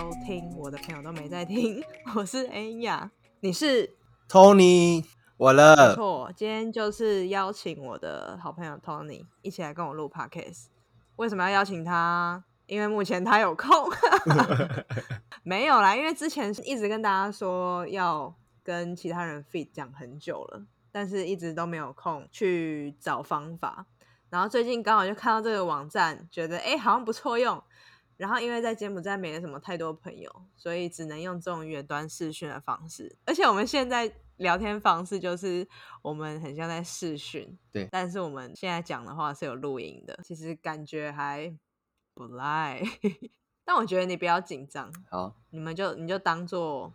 收听。我的朋友都没在听，我是恩雅，你是 Tony，我没了，错。今天就是邀请我的好朋友 Tony 一起来跟我录 Podcast。为什么要邀请他？因为目前他有空，没有啦。因为之前一直跟大家说要跟其他人 fit 讲很久了，但是一直都没有空去找方法。然后最近刚好就看到这个网站，觉得哎好像不错用。然后因为在柬埔寨没什么太多朋友，所以只能用这种远端视讯的方式。而且我们现在聊天方式就是我们很像在视讯，对但是我们现在讲的话是有录音的，其实感觉还不赖。但我觉得你不要紧张，好你们就你就当做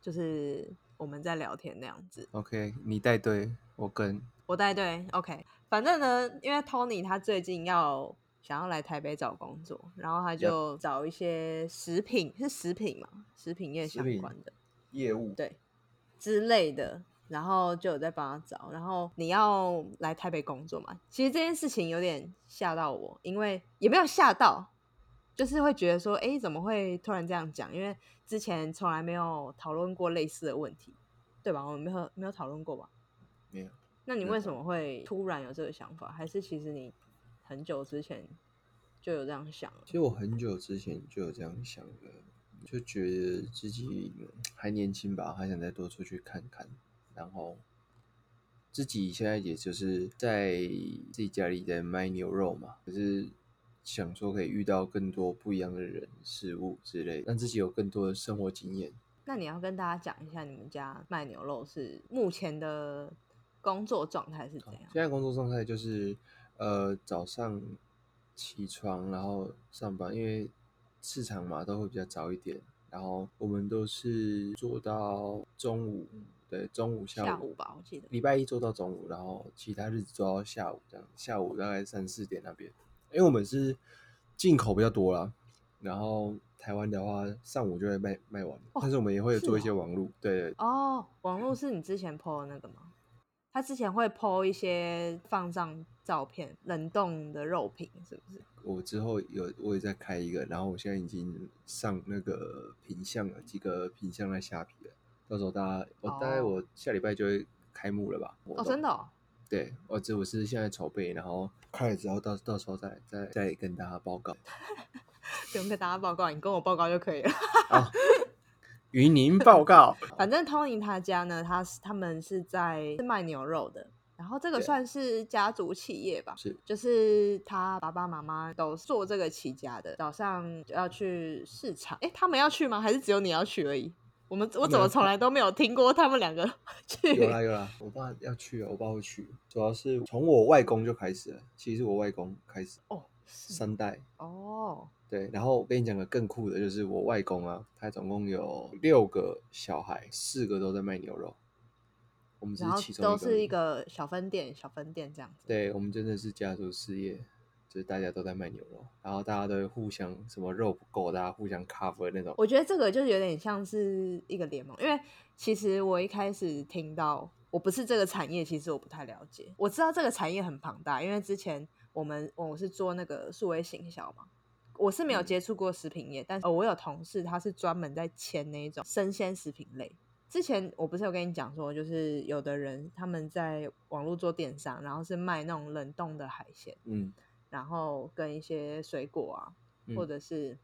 就是我们在聊天那样子。，OK，你带队，我跟，我带队，OK。反正呢，因为 Tony 他最近要想要来台北找工作，然后他就找一些食品是食品嘛，食品业相关的业务，对之类的，然后就有在帮他找。然后你要来台北工作嘛？其实这件事情有点吓到我，因为也没有吓到，就是会觉得说，哎，怎么会突然这样讲？因为之前从来没有讨论过类似的问题，对吧？我们没有没有讨论过吧？没有，那你为什么会突然有这个想法？还是其实你很久之前就有这样想了？其实我很久之前就有这样想的，就觉得自己嗯还年轻吧，还想再多出去看看，然后自己现在也就是在自己家里在卖牛肉嘛，可是想说可以遇到更多不一样的人事物之类的，让自己有更多的生活经验。那你要跟大家讲一下，你们家卖牛肉是目前的工作状态是怎样？现在工作状态就是，呃，早上起床，然后上班，因为市场嘛都会比较早一点，然后我们都是做到中午，对，中午下午，下午吧，我记得。礼拜一做到中午，然后其他日子做到下午这样，下午大概三四点那边，因为我们是进口比较多啦，然后台湾的话上午就会卖卖完，但是我们也会做一些哦网路，对对哦，网络是你之前 PO 的那个吗？他之前会 PO 一些放上照片冷冻的肉品，是不是？我之后有我也在开一个，然后我现在已经上那个品相了，几个品相在下皮了。到时候大家，我大概哦我下礼拜就会开幕了吧？哦，真的、哦。对，我这我是现在筹备，然后开了之后到到时候再再再跟大家报告。不用跟大家报告，你跟我报告就可以了。好，与您报告。反正 Tony 他家呢，他是他们是在是卖牛肉的，然后这个算是家族企业吧，是就是他爸爸妈妈都做这个起家的。早上要去市场，诶，他们要去吗？还是只有你要去而已？我们我怎么从来都没有听过他们两个 去？有啦有啦，我爸要去啊，我爸会去。主要是从我外公就开始了，其实我外公开始哦，三代。哦，对，然后我跟你讲个更酷的，就是我外公啊，他总共有六个小孩，四个都在卖牛肉，我们只是然后。都是一个小分店，小分店这样子。对，我们真的是家族事业，就是大家都在卖牛肉，然后大家都会互相什么肉不够，大家互相 cover 那种。我觉得这个就有点像是一个联盟，因为其实我一开始听到我不是这个产业，其实我不太了解。我知道这个产业很庞大，因为之前我们我是做那个数位行销嘛，我是没有嗯接触过食品业，但是、呃我有同事他是专门在签那一种生鲜食品类。之前我不是有跟你讲说，就是有的人他们在网络做电商，然后是卖那种冷冻的海鲜，嗯，然后跟一些水果啊，嗯。或者是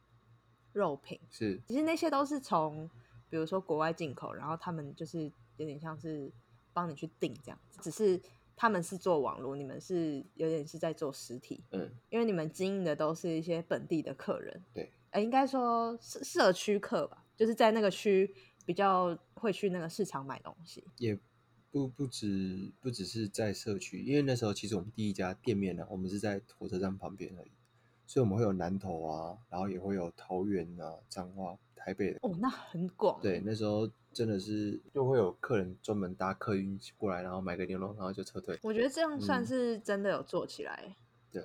肉品。是。其实那些都是从比如说国外进口，然后他们就是有点像是帮你去订这样子，只是他们是做网络，你们是有点是在做实体，嗯，因为你们经营的都是一些本地的客人，对，呃，应该说社社区客吧，就是在那个区比较会去那个市场买东西。也不不止不只是在社区，因为那时候其实我们第一家店面呢，我们是在火车站旁边而已，所以我们会有南投啊，然后也会有桃园啊、彰化、台北的。哦，那很广。对，那时候真的是就会有客人专门搭客运过来，然后买个牛肉，然后就撤退。我觉得这样算嗯是真的有做起来。对，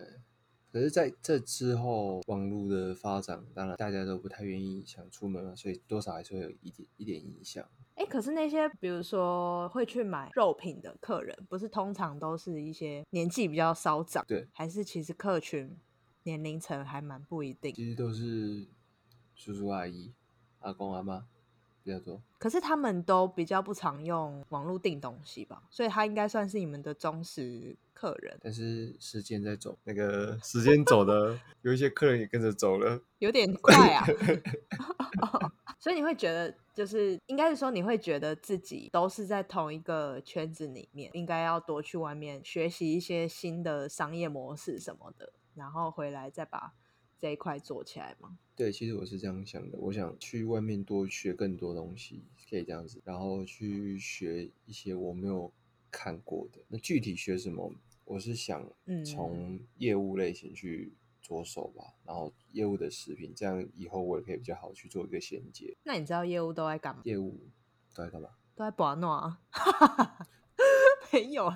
可是在这之后，网络的发展，当然大家都不太愿意想出门了，所以多少还是会有一点一点影响。哎，可是那些比如说会去买肉品的客人，不是通常都是一些年纪比较稍长，对，还是其实客群年龄层还蛮不一定。其实都是叔叔阿姨、阿公阿妈比较多。可是他们都比较不常用网络订东西吧，所以他应该算是你们的忠实客人，但是时间在走，那个时间走的，有一些客人也跟着走了。有点快啊。所以你会觉得，就是应该是说，你会觉得自己都是在同一个圈子里面，应该要多去外面学习一些新的商业模式什么的，然后回来再把这一块做起来吗？对，其实我是这样想的，我想去外面多学更多东西，可以这样子，然后去学一些我没有看过的。那具体学什么，我是想嗯从业务类型去着手吧，然后业务的食品，这样以后我也可以比较好去做一个衔接。那你知道业务都在干嘛？业务都在干嘛？都在保暖啊？没有，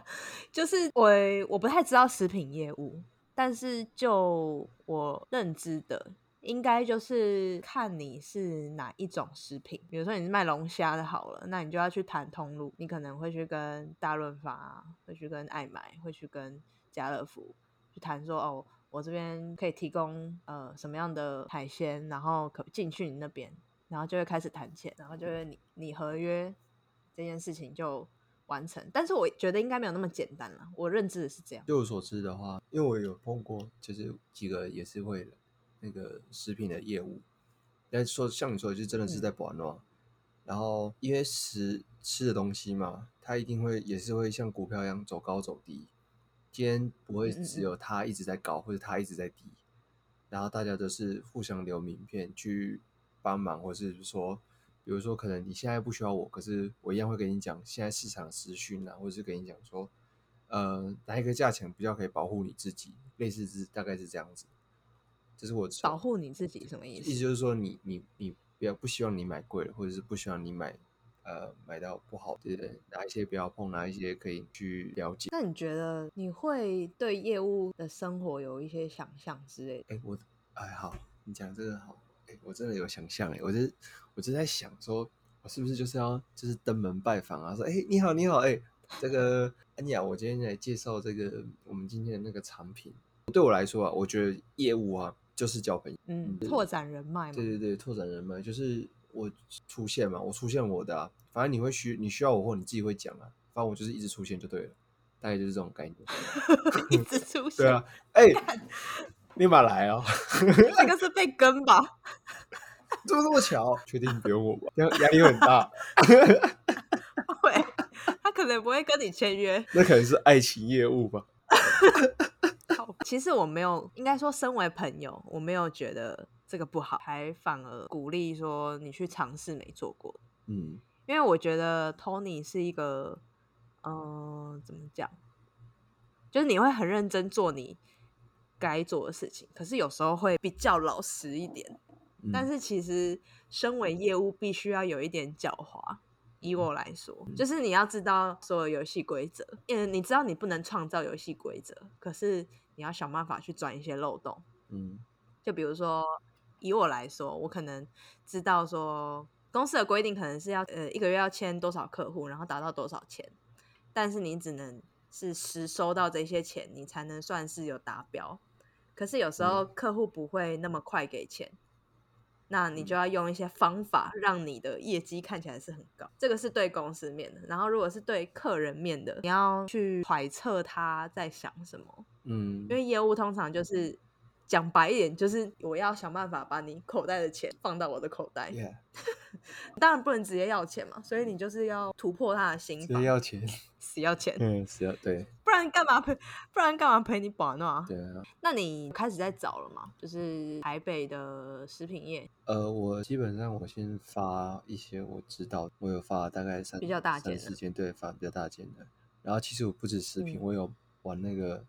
就是我我不太知道食品业务，但是就我认知的，应该就是看你是哪一种食品。比如说你是卖龙虾的，好了，那你就要去谈通路，你可能会去跟大润发，会去跟爱买，会去跟家乐福去谈说，哦，我这边可以提供呃什么样的海鲜，然后可进去你那边，然后就会开始谈钱，然后就会你你合约这件事情就完成。但是我觉得应该没有那么简单了，我认知的是这样。据我所知的话，因为我有碰过，就是几个也是会那个食品的业务，但是说像你说的，就真的是在保暖。然后因为食吃的东西嘛，它一定会也是会像股票一样走高走低。今天不会只有它一直在高，或者它一直在低，然后大家都是互相留名片去帮忙，或是说，比如说可能你现在不需要我，可是我一样会跟你讲现在市场资讯啊，或者是跟你讲说，呃，哪一个价钱比较可以保护你自己，类似是大概是这样子。这是我保护你自己什么意思意思思？就是说你你你不要不希望你买贵了，或者是不希望你买呃买到不好的，哪一些不要碰，哪一些可以去了解。那你觉得你会对业务的生活有一些想象之类的？哎，我哎好，你讲这个好，哎，我真的有想象哎，我就我就在想说，我是不是就是要就是登门拜访啊？说哎你好你好哎，这个安雅，我今天来介绍这个我们今天的那个产品。对我来说啊，我觉得业务啊就是交朋友。嗯，拓展人脉嘛。对对对，拓展人脉就是我出现嘛，我出现我的啊，反正你会需你需要我或你自己会讲啊，反正我就是一直出现就对了，大概就是这种概念。一直出现。对啊，哎、立马来哦，这个是被跟吧？怎么这么巧？确定不用我吧？压压力很大，会，他可能不会跟你签约。那可能是爱情业务吧？其实我没有，应该说，身为朋友，我没有觉得这个不好，还反而鼓励说你去尝试没做过的。嗯因为我觉得 Tony 是一个，嗯、怎么讲，就是你会很认真做你该做的事情，可是有时候会比较老实一点。嗯，但是其实身为业务，必须要有一点狡猾。以我来说，就是你要知道所有游戏规则，因为你知道你不能创造游戏规则，可是你要想办法去钻一些漏洞。嗯就比如说，以我来说，我可能知道说公司的规定可能是要呃一个月要签多少客户，然后达到多少钱，但是你只能是实收到这些钱，你才能算是有达标。可是有时候客户不会那么快给钱，那你就要用一些方法让你的业绩看起来是很高。这个是对公司面的，然后如果是对客人面的，你要去揣测他在想什么。嗯。因为业务通常就是讲白一点，就是我要想办法把你口袋的钱放到我的口袋，，Yeah，当然不能直接要钱嘛，所以你就是要突破他的心直接，要钱，死要钱，嗯，死要对，不然然干嘛陪？不然干嘛陪你保暖啊？对啊，那你开始在找了吗？就是台北的食品业，呃，我基本上我先发一些我知道，我有发大概三比较大件的三四件，对，发比较大件的。然后其实我不止食品，嗯我有往那个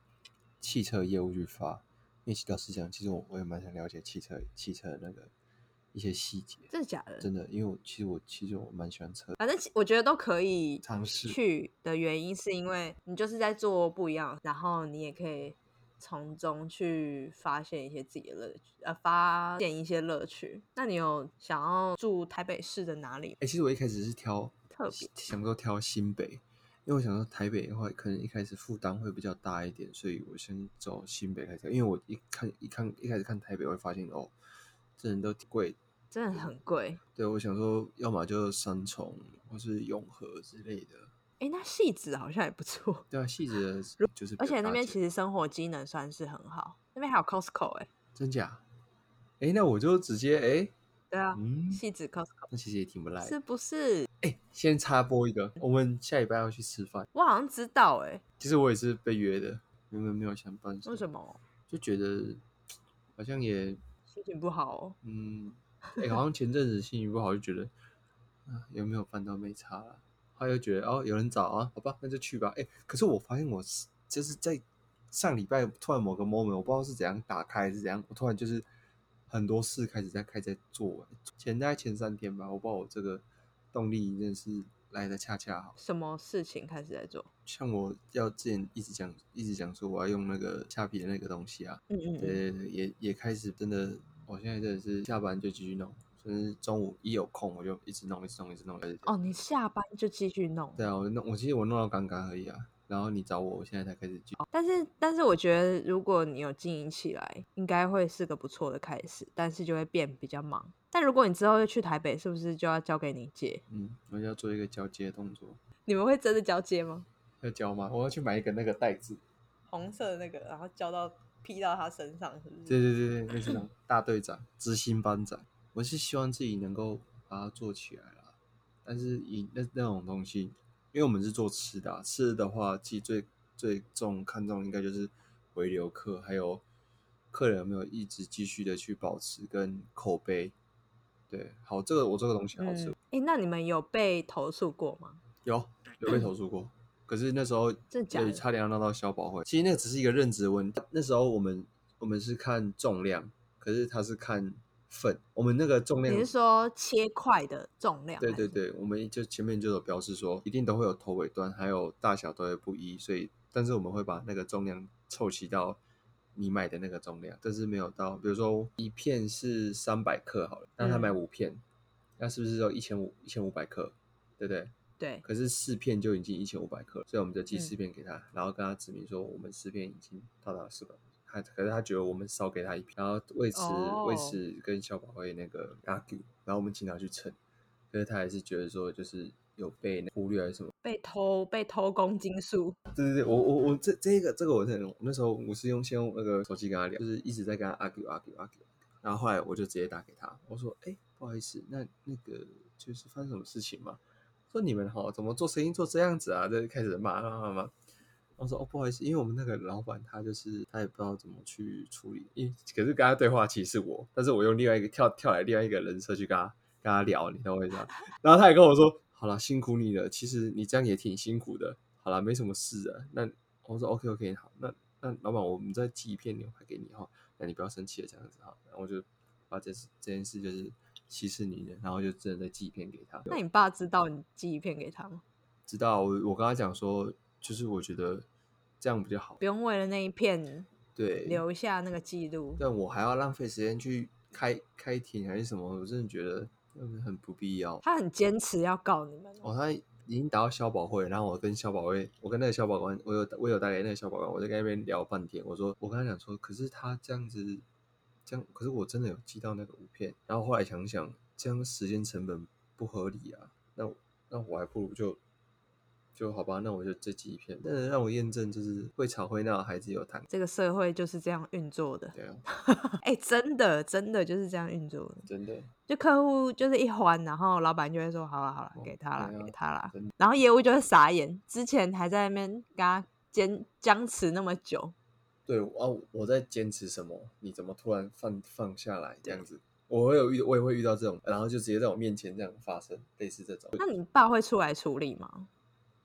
汽车业务去发，因为老实讲，其实我我也蛮想了解汽车汽车那个一些细节，真的假的？真的，因为我其实我其实我蛮喜欢车，反正我觉得都可以尝试去的原因，是因为你就是在做不一样，然后你也可以从中去发现一些自己的乐趣，呃，发现一些乐趣。那你有想要住台北市的哪里哎、其实我一开始是挑特别？想说挑新北，因为我想说台北的话，可能一开始负担会比较大一点，所以我先走新北开始。因为我一看一看一开始看台北，我会发现哦，这人都挺贵。真的很贵。对，我想说，要么就三重或是永和之类的。哎，那戏子好像也不错，对啊，细子就是而且那边其实生活机能算是很好，那边还有 Costco 哎、真假？哎，那我就直接哎，对啊，嗯，戏子 Costco 那其实也挺不赖的。是不是？哎，先插播一个，我们下礼拜要去吃饭。我好像知道哎、其实我也是被约的，原本没有想办，为什么？就觉得 好像也心情不好哦。嗯，哎、好像前阵子心情不好，就觉得啊有没有饭都没差了。后来又觉得哦有人找啊，好吧，那就去吧。哎、可是我发现我是就是在上礼拜突然某个 moment，我不知道是怎样打开还是怎样，我突然就是很多事开始在开始在做。前大概前三天吧，我不知道我这个动力真的是来的恰恰好。什么事情开始在做？像我要之前一直讲一直讲说我要用那个虾皮的那个东西啊，嗯嗯嗯，对对对，也也开始真的，我现在真的是下班就继续弄，甚至中午一有空我就一直弄，一直弄，一直弄。哦，你下班就继续弄。对啊，我弄，我其实我弄到刚刚而已啊。然后你找我，我现在才开始继续。但是，但是我觉得，如果你有经营起来，应该会是个不错的开始，但是就会变比较忙。但如果你之后又去台北，是不是就要交给你接？嗯，我就要做一个交接的动作，你们会真的交接吗？要交吗？我要去买一个那个袋子。红色的那个，然后交到披到他身上，是不是？对对对对，那是那种大队长、执行班长。我是希望自己能够把它做起来啦。但是以那那种东西，因为我们是做吃的、啊，吃的话，其实最最重看重应该就是回流客，还有客人有没有一直继续的去保持跟口碑。对，好，这个我这个东西好吃，嗯，哎、那你们有被投诉过吗？有有被投诉过，可是那时候对差点要闹到消保会。其实那个只是一个认知的问题，那时候我们我们是看重量，可是他是看份，我们那个重量你是说切块的重量？对对，对，我们就前面就有标示说，一定都会有头尾端，还有大小都会不一，所以但是我们会把那个重量凑齐到你买的那个重量，但是没有到，比如说一片是三百克好了，那他买嗯五片，那是不是有一千五一千五百克，对不对？对，可是四片就已经一千五百克，所以我们就寄嗯四片给他，然后跟他指明说我们四片已经到达四百。他可是他觉得我们少给他一片，然后为此、为哦此跟消保会那个 argue，然后我们请他去称，可是他还是觉得说就是有被忽略还是什么。被偷被偷公斤数，对对对，我我我这这个这个我真的，那时候我是用先用那个手机跟他聊，就是一直在跟他 argue argue argue，然后后来我就直接打给他，我说，哎，不好意思，那那个就是发生什么事情嘛？说你们好怎么做生意做这样子啊？就开始骂骂骂骂。我说哦，不好意思，因为我们那个老板他就是他也不知道怎么去处理，因为可是跟他对话其实是我，但是我用另外一个跳跳来另外一个人设去跟他跟他聊，你懂我意思吗？然后他也跟我说，好了，辛苦你了，其实你这样也挺辛苦的，好了，没什么事啊。那我说 OK OK 好，那那老板我们再寄一片牛排给你哈，那你不要生气了这样子哈，然后我就把这事这件事就是息事宁人，然后就真的再寄一片给他。那你爸知道你寄一片给他吗？知道我我跟他讲说，就是我觉得这样比较好不，用为了那一片对，留下那个记录。但我还要浪费时间去开开庭还是什么，我真的觉得嗯很不必要。他很坚持要告你们哦、哦，他已经打到消保会，然后我跟消保会，我跟那个消保官，我有我有打给那个消保官，我在跟那边聊半天。我说我跟他讲说，可是他这样子，这样，可是我真的有寄到那个五片，然后后来想想，这样时间成本不合理啊，那我那我还不如就就好吧，那我就这寄一片，但是让我验证就是会吵会闹的孩子有谈，这个社会就是这样运作的。对啊，哎、真的真的就是这样运作的。真的，就客户就是一还，然后老板就会说好了好了，哦给他了，给他了，然后业务就会傻眼。之前还在那边跟他坚僵持那么久？对啊，我在坚持什么？你怎么突然放放下来这样子？我会有遇，我也会遇到这种，然后就直接在我面前这样发生，类似这种。那你爸会出来处理吗？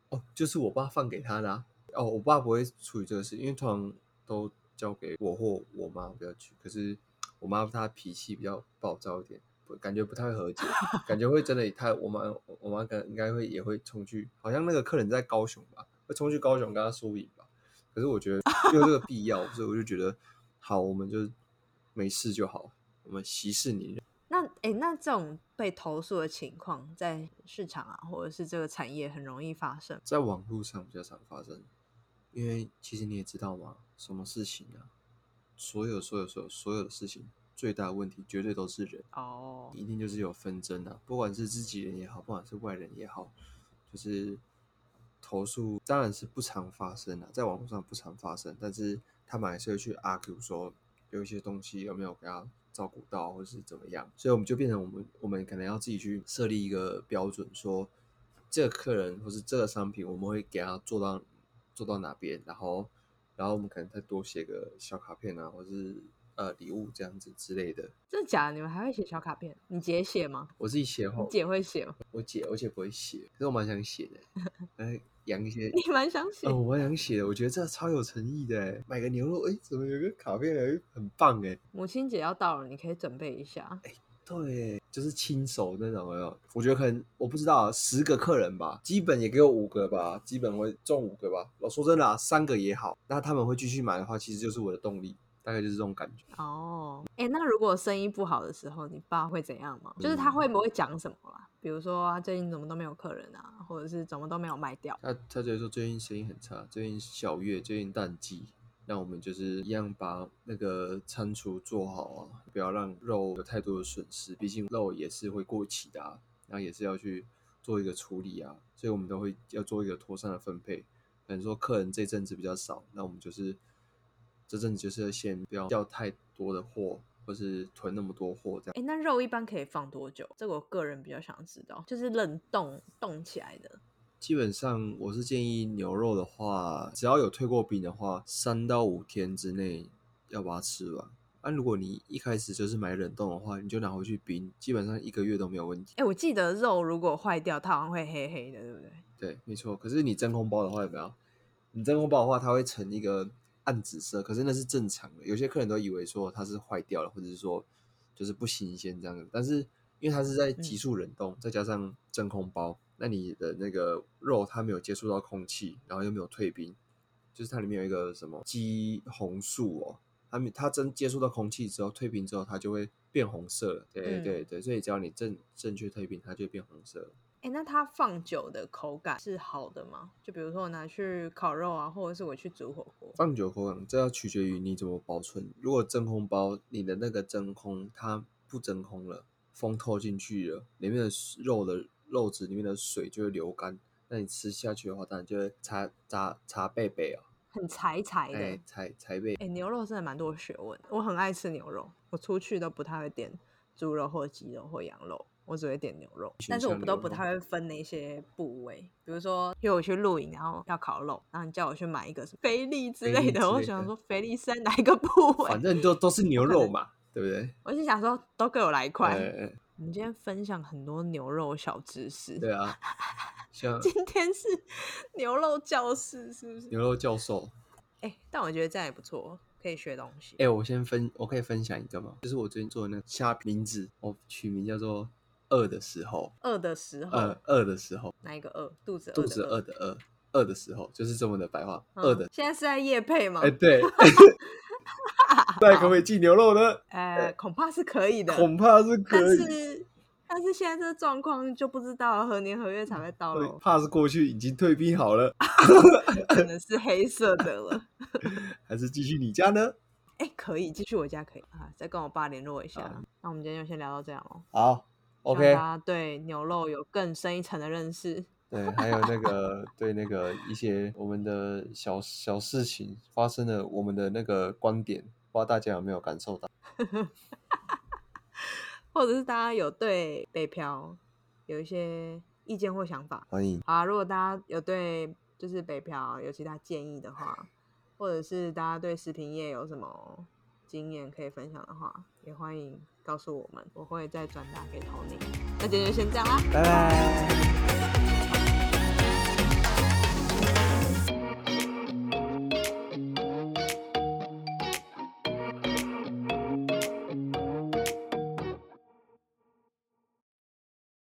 哦，就是我爸放给他的啊。哦，我爸不会处理这个事，因为通常都交给我或我妈不要去。可是我妈她脾气比较暴躁一点，不感觉不太会和解，感觉会真的她我妈我妈可能应该会也会冲去，好像那个客人在高雄吧，会冲去高雄跟他输赢吧。可是我觉得没有这个必要，所以我就觉得好，我们就没事就好。我们息事宁人。那哎，那这种被投诉的情况，在市场啊，或者是这个产业很容易发生，在网络上比较常发生。因为其实你也知道嘛，什么事情啊，所有所有所有所有的事情，最大的问题绝对都是人哦，一定就是有纷争啊，不管是自己人也好，不管是外人也好，就是投诉当然是不常发生的，在网络上不常发生，但是他们还是会去 argue 说有一些东西有没有给他。照顾到，或是怎么样，所以我们就变成我们，我们可能要自己去设立一个标准，说这个客人或是这个商品，我们会给他做到做到哪边，然后，然后我们可能再多写个小卡片啊，或是呃礼物这样子之类的。真的假的？你们还会写小卡片？你姐写吗？我自己写。你姐会写吗？我姐，我姐不会写，可是我蛮想写的。哎。养一些，你蛮想写哦，我蛮想写的，我觉得这超有诚意的，买个牛肉，哎，怎么有个卡片，哎，很棒哎。母亲节要到了，你可以准备一下。哎，对，就是亲手那种，有我觉得可能我不知道，十个客人吧，基本也给我五个吧，基本会中五个吧。我说真的啊，三个也好，那他们会继续买的话，其实就是我的动力。大概就是这种感觉哦。哎，那如果生意不好的时候，你爸会怎样吗？就是他会不会讲什么啦？比如说最近怎么都没有客人啊，或者是怎么都没有卖掉？他他就说最近生意很差，最近小月，最近淡季，那我们就是一样把那个餐厨做好啊，不要让肉有太多的损失。毕竟肉也是会过期的，啊，然后也是要去做一个处理啊，所以我们都会要做一个妥善的分配。可能说客人这阵子比较少，那我们就是。这阵子就是要先不要叫太多的货，或是囤那么多货这样。哎，那肉一般可以放多久？这个我个人比较想知道，就是冷冻冻起来的。基本上我是建议牛肉的话，只要有退过冰的话，三到五天之内要把它吃完。那如果你一开始就是买冷冻的话，你就拿回去冰，基本上一个月都没有问题。哎，我记得肉如果坏掉，它好像会黑黑的，对不对？对，没错。可是你真空包的话有没有？你真空包的话，它会成一个。暗紫色，可是那是正常的。有些客人都以为说它是坏掉了，或者是说就是不新鲜这样子。但是因为它是在急速冷冻，再加上真空包，那你的那个肉它没有接触到空气，然后又没有退冰，就是它里面有一个什么肌红素哦，它它真接触到空气之后退冰之后，它就会变红色了。对对对，所以只要你正正确退冰，它就变红色。哎，那它放久的口感是好的吗？就比如说我拿去烤肉啊，或者是我去煮火锅，放久口感这要取决于你怎么保存。如果真空包，你的那个真空它不真空了，风透进去了，里面的肉的肉质里面的水就会流干，那你吃下去的话，当然就会擦擦擦贝贝啊，很柴柴的，柴柴贝。哎，牛肉真的蛮多学问，我很爱吃牛肉，我出去都不太会点猪肉或鸡肉或羊肉。我只会点牛肉，但是我们都不太会分那些部位。比如说，因为我去露营，然后要烤肉，然后你叫我去买一个什么菲力之类的，我想说菲力是在哪一个部位？反正都都是牛 肉嘛，对不对？我就想说，都给我来一块。我们今天分享很多牛肉小知识。对啊，像今天是牛肉教室，是不是？牛肉教授。哎，但我觉得这样也不错。可以学东西。哎，我先分，我可以分享一个吗？就是我最近做的那个虾名字，我取名叫做。饿的时候，饿的时候，饿饿的时候，哪一个饿？肚子饿肚子饿的饿，饿的时候就是这么的白话。饿的，现在是在夜配吗？哎，对。那可不可以寄牛肉呢？呃，恐怕是可以的，恐怕是可以。但是，但是现在这个状况就不知道何年何月才会到了。怕是过去已经退兵好了，可能是黑色的了。还是继续你家呢？哎，可以继续我家可以啊，再跟我爸联络一下。那我们今天就先聊到这样哦。好。OK，大家对牛肉有更深一层的认识。对，还有那个对那个一些我们的小小事情发生的，我们的那个观点，不知道大家有没有感受到？或者是大家有对北漂有一些意见或想法？欢迎。啊，如果大家有对。就是北漂有其他建议的话，或者是大家对食品业有什么经验可以分享的话，也欢迎告诉我们，我会再转达给 Tony。那今天就先这样啦，拜拜。